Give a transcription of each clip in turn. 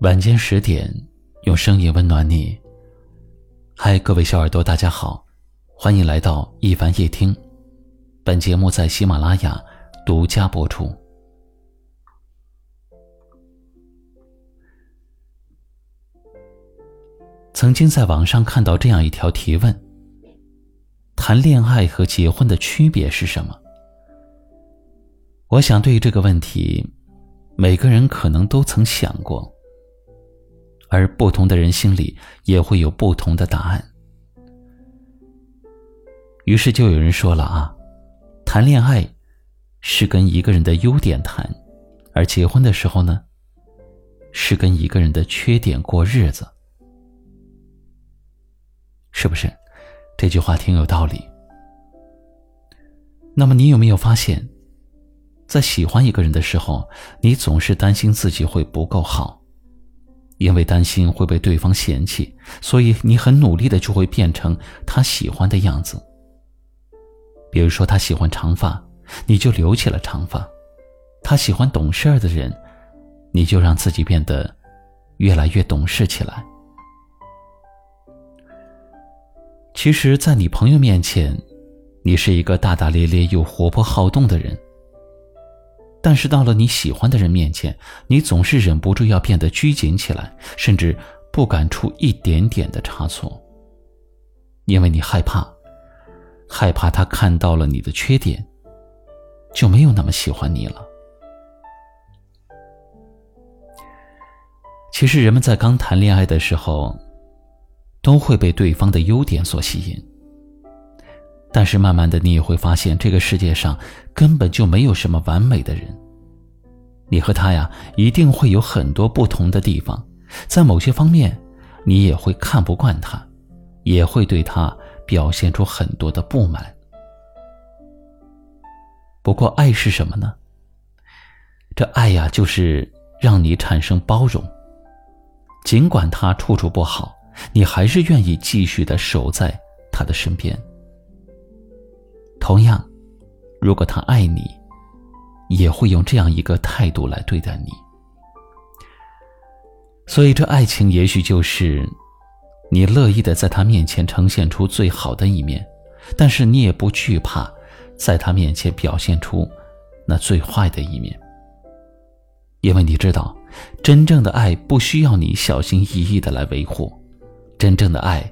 晚间十点，用声音温暖你。嗨，各位小耳朵，大家好，欢迎来到一凡夜听。本节目在喜马拉雅独家播出。曾经在网上看到这样一条提问：谈恋爱和结婚的区别是什么？我想，对于这个问题，每个人可能都曾想过。而不同的人心里也会有不同的答案。于是就有人说了啊，谈恋爱是跟一个人的优点谈，而结婚的时候呢，是跟一个人的缺点过日子，是不是？这句话挺有道理。那么你有没有发现，在喜欢一个人的时候，你总是担心自己会不够好？因为担心会被对方嫌弃，所以你很努力的就会变成他喜欢的样子。比如说，他喜欢长发，你就留起了长发；他喜欢懂事儿的人，你就让自己变得越来越懂事起来。其实，在你朋友面前，你是一个大大咧咧又活泼好动的人。但是到了你喜欢的人面前，你总是忍不住要变得拘谨起来，甚至不敢出一点点的差错，因为你害怕，害怕他看到了你的缺点，就没有那么喜欢你了。其实人们在刚谈恋爱的时候，都会被对方的优点所吸引。但是慢慢的，你也会发现，这个世界上根本就没有什么完美的人。你和他呀，一定会有很多不同的地方，在某些方面，你也会看不惯他，也会对他表现出很多的不满。不过，爱是什么呢？这爱呀，就是让你产生包容，尽管他处处不好，你还是愿意继续的守在他的身边。同样，如果他爱你，也会用这样一个态度来对待你。所以，这爱情也许就是你乐意的在他面前呈现出最好的一面，但是你也不惧怕在他面前表现出那最坏的一面，因为你知道，真正的爱不需要你小心翼翼的来维护，真正的爱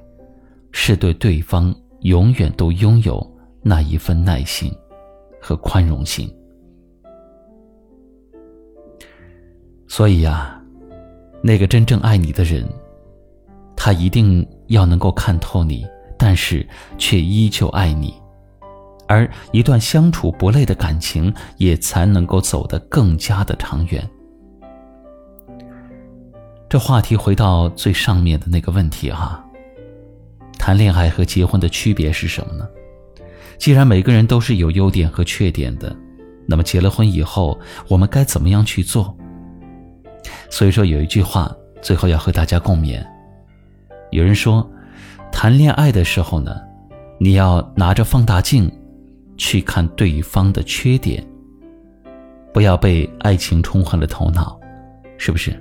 是对对方永远都拥有。那一份耐心和宽容心，所以呀，那个真正爱你的人，他一定要能够看透你，但是却依旧爱你，而一段相处不累的感情，也才能够走得更加的长远。这话题回到最上面的那个问题哈，谈恋爱和结婚的区别是什么呢？既然每个人都是有优点和缺点的，那么结了婚以后，我们该怎么样去做？所以说有一句话，最后要和大家共勉。有人说，谈恋爱的时候呢，你要拿着放大镜去看对方的缺点，不要被爱情冲昏了头脑，是不是？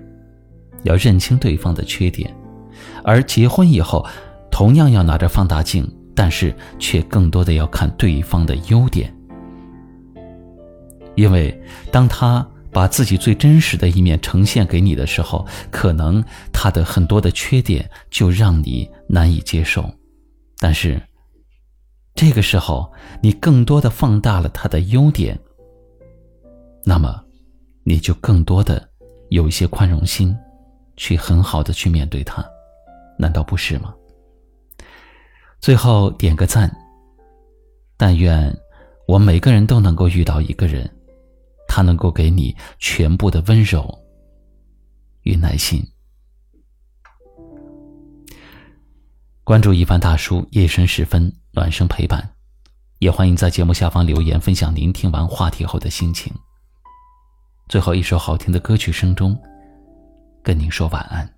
要认清对方的缺点，而结婚以后，同样要拿着放大镜。但是却更多的要看对方的优点，因为当他把自己最真实的一面呈现给你的时候，可能他的很多的缺点就让你难以接受。但是这个时候，你更多的放大了他的优点，那么你就更多的有一些宽容心，去很好的去面对他，难道不是吗？最后点个赞。但愿我每个人都能够遇到一个人，他能够给你全部的温柔与耐心。关注一凡大叔，夜深时分暖声陪伴，也欢迎在节目下方留言分享您听完话题后的心情。最后一首好听的歌曲声中，跟您说晚安。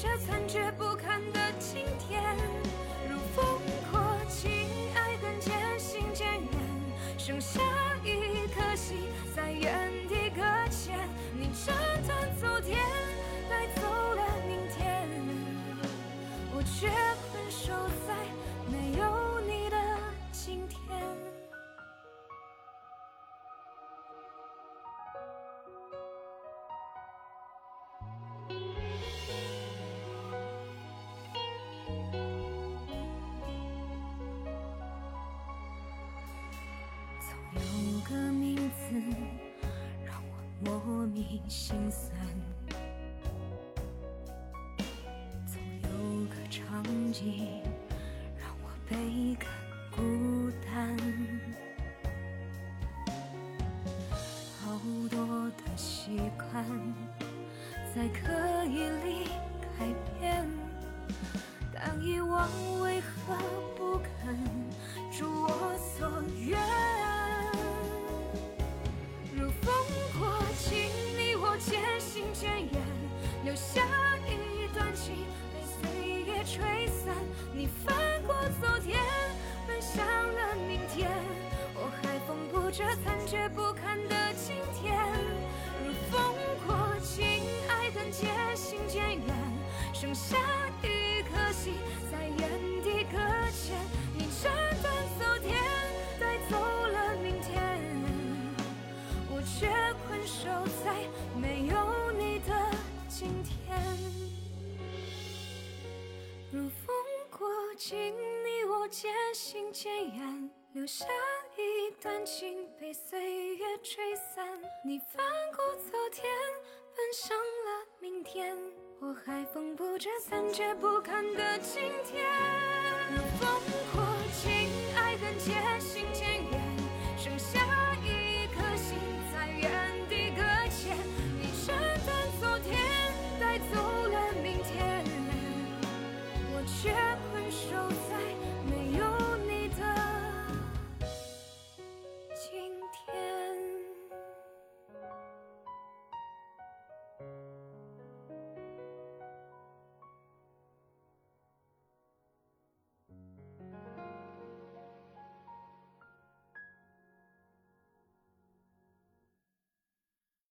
这残缺心酸，总有个场景让我倍感孤单。好多的习惯在下一段情被岁月吹散。你翻过昨天，奔向了明天，我还缝补着残缺不堪的今天。如风过境，爱恨渐行渐远，剩下一颗心在原地搁浅。请，你我渐行渐远，留下一段情被岁月吹散。你翻过昨天，奔向了明天，我还缝补着残缺不堪的今天，如风过。